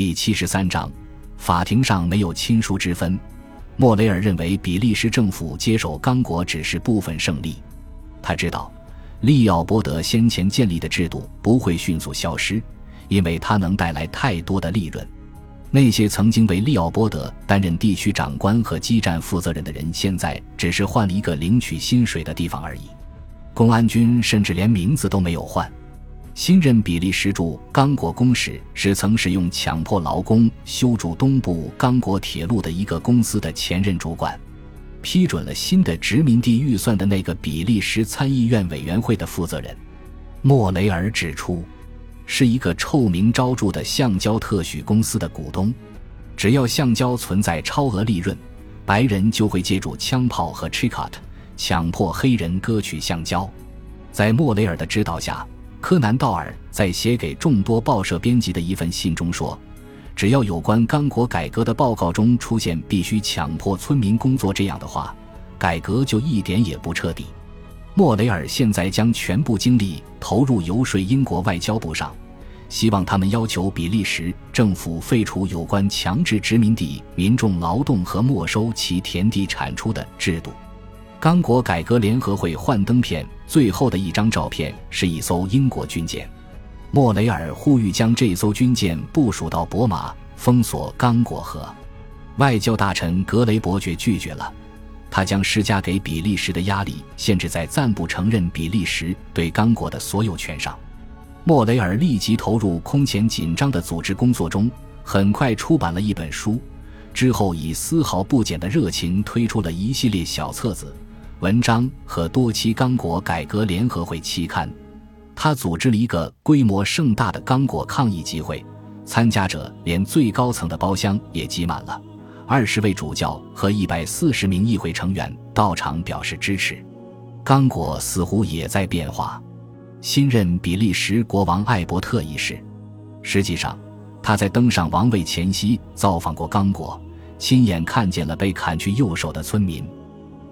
第七十三章，法庭上没有亲疏之分。莫雷尔认为比利时政府接手刚果只是部分胜利。他知道，利奥波德先前建立的制度不会迅速消失，因为它能带来太多的利润。那些曾经为利奥波德担任地区长官和基站负责人的人，现在只是换了一个领取薪水的地方而已。公安军甚至连名字都没有换。新任比利时驻刚果公使是曾使用强迫劳工修筑东部刚果铁路的一个公司的前任主管。批准了新的殖民地预算的那个比利时参议院委员会的负责人莫雷尔指出，是一个臭名昭著的橡胶特许公司的股东。只要橡胶存在超额利润，白人就会借助枪炮和 tricot 强迫黑人割取橡胶。在莫雷尔的指导下。柯南道尔在写给众多报社编辑的一份信中说：“只要有关刚果改革的报告中出现必须强迫村民工作这样的话，改革就一点也不彻底。”莫雷尔现在将全部精力投入游说英国外交部上，希望他们要求比利时政府废除有关强制殖民地民众劳动和没收其田地产出的制度。刚果改革联合会幻灯片最后的一张照片是一艘英国军舰，莫雷尔呼吁将这艘军舰部署到博马，封锁刚果河。外交大臣格雷伯爵拒绝了，他将施加给比利时的压力限制在暂不承认比利时对刚果的所有权上。莫雷尔立即投入空前紧张的组织工作中，很快出版了一本书，之后以丝毫不减的热情推出了一系列小册子。文章和多期刚果改革联合会期刊，他组织了一个规模盛大的刚果抗议集会，参加者连最高层的包厢也挤满了，二十位主教和一百四十名议会成员到场表示支持。刚果似乎也在变化。新任比利时国王艾伯特一世，实际上他在登上王位前夕造访过刚果，亲眼看见了被砍去右手的村民。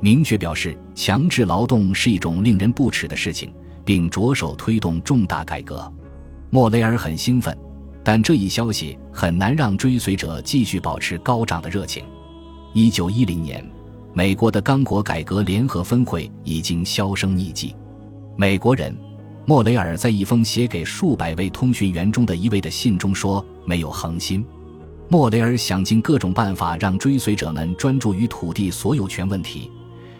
明确表示强制劳动是一种令人不齿的事情，并着手推动重大改革。莫雷尔很兴奋，但这一消息很难让追随者继续保持高涨的热情。一九一零年，美国的刚果改革联合分会已经销声匿迹。美国人莫雷尔在一封写给数百位通讯员中的一位的信中说：“没有恒心。”莫雷尔想尽各种办法让追随者们专注于土地所有权问题。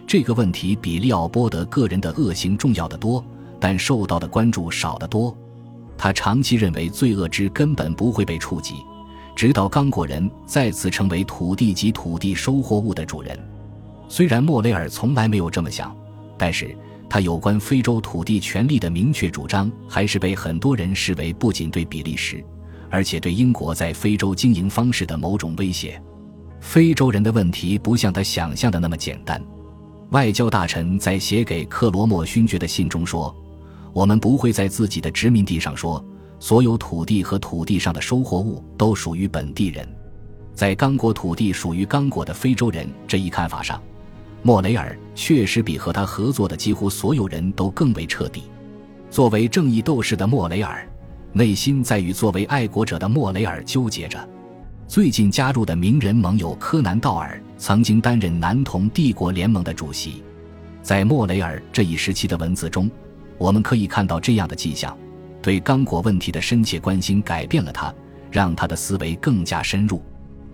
这个问题比利奥波德个人的恶行重要的多，但受到的关注少得多。他长期认为罪恶之根本不会被触及，直到刚果人再次成为土地及土地收获物的主人。虽然莫雷尔从来没有这么想，但是他有关非洲土地权利的明确主张，还是被很多人视为不仅对比利时，而且对英国在非洲经营方式的某种威胁。非洲人的问题不像他想象的那么简单。外交大臣在写给克罗莫勋爵的信中说：“我们不会在自己的殖民地上说，所有土地和土地上的收获物都属于本地人。在刚果土地属于刚果的非洲人这一看法上，莫雷尔确实比和他合作的几乎所有人都更为彻底。作为正义斗士的莫雷尔，内心在与作为爱国者的莫雷尔纠结着。”最近加入的名人盟友柯南道尔曾经担任男童帝国联盟的主席。在莫雷尔这一时期的文字中，我们可以看到这样的迹象：对刚果问题的深切关心改变了他，让他的思维更加深入。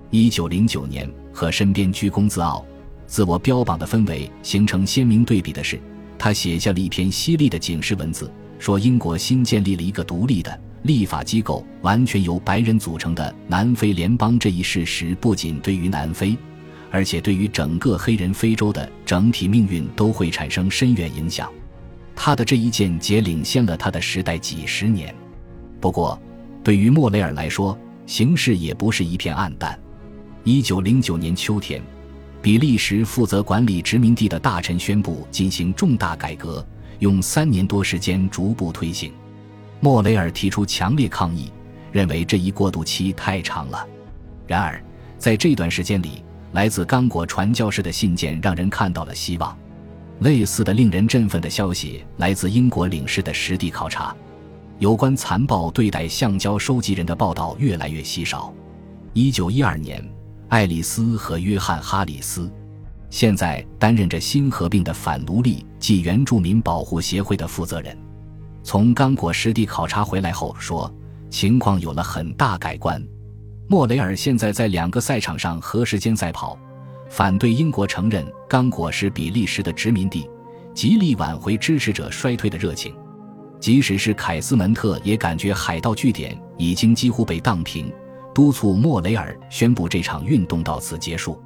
一九零九年和身边居功自傲、自我标榜的氛围形成鲜明对比的是，他写下了一篇犀利的警示文字，说英国新建立了一个独立的。立法机构完全由白人组成的南非联邦这一事实，不仅对于南非，而且对于整个黑人非洲的整体命运都会产生深远影响。他的这一见解领先了他的时代几十年。不过，对于莫雷尔来说，形势也不是一片暗淡。一九零九年秋天，比利时负责管理殖民地的大臣宣布进行重大改革，用三年多时间逐步推行。莫雷尔提出强烈抗议，认为这一过渡期太长了。然而，在这段时间里，来自刚果传教士的信件让人看到了希望。类似的令人振奋的消息来自英国领事的实地考察。有关残暴对待橡胶收集人的报道越来越稀少。一九一二年，爱丽丝和约翰·哈里斯，现在担任着新合并的反奴隶及原住民保护协会的负责人。从刚果实地考察回来后说，情况有了很大改观。莫雷尔现在在两个赛场上和时间赛跑，反对英国承认刚果是比利时的殖民地，极力挽回支持者衰退的热情。即使是凯斯门特也感觉海盗据点已经几乎被荡平。督促莫雷尔宣布这场运动到此结束。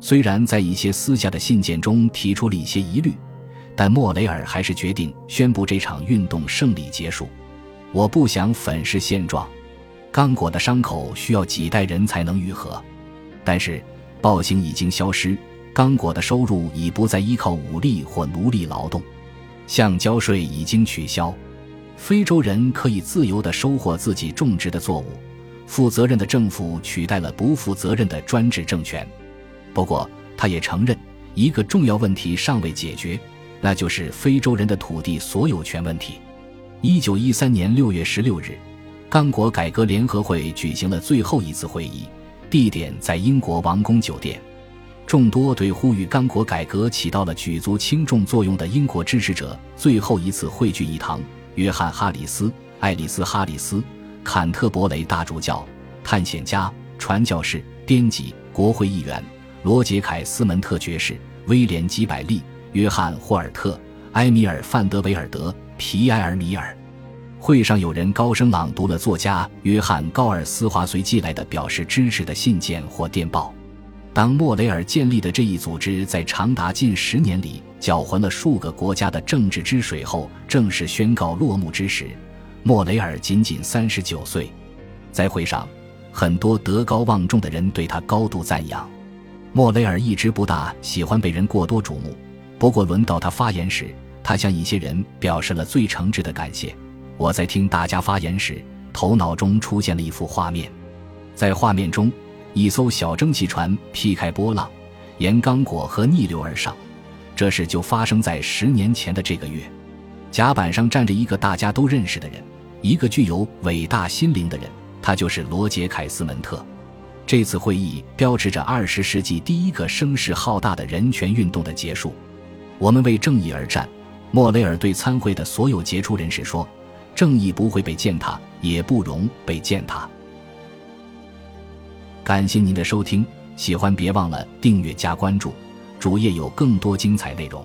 虽然在一些私下的信件中提出了一些疑虑，但莫雷尔还是决定宣布这场运动胜利结束。我不想粉饰现状，刚果的伤口需要几代人才能愈合。但是暴行已经消失，刚果的收入已不再依靠武力或奴隶劳动，橡胶税已经取消，非洲人可以自由地收获自己种植的作物。负责任的政府取代了不负责任的专制政权。不过，他也承认一个重要问题尚未解决，那就是非洲人的土地所有权问题。一九一三年六月十六日，刚果改革联合会举行了最后一次会议，地点在英国王宫酒店。众多对呼吁刚果改革起到了举足轻重作用的英国支持者最后一次汇聚一堂。约翰·哈里斯、爱丽丝·哈里斯。坎特伯雷大主教、探险家、传教士、编辑、国会议员罗杰·凯斯门特爵士、威廉·基百利、约翰·霍尔特、埃米尔·范德维尔德、皮埃尔·米尔。会上有人高声朗读了作家约翰·高尔斯华随寄来的表示支持的信件或电报。当莫雷尔建立的这一组织在长达近十年里搅浑了数个国家的政治之水后正式宣告落幕之时。莫雷尔仅仅三十九岁，在会上，很多德高望重的人对他高度赞扬。莫雷尔一直不大喜欢被人过多瞩目，不过轮到他发言时，他向一些人表示了最诚挚的感谢。我在听大家发言时，头脑中出现了一幅画面，在画面中，一艘小蒸汽船劈开波浪，沿刚果河逆流而上。这事就发生在十年前的这个月。甲板上站着一个大家都认识的人。一个具有伟大心灵的人，他就是罗杰·凯斯门特。这次会议标志着二十世纪第一个声势浩大的人权运动的结束。我们为正义而战。莫雷尔对参会的所有杰出人士说：“正义不会被践踏，也不容被践踏。”感谢您的收听，喜欢别忘了订阅加关注，主页有更多精彩内容。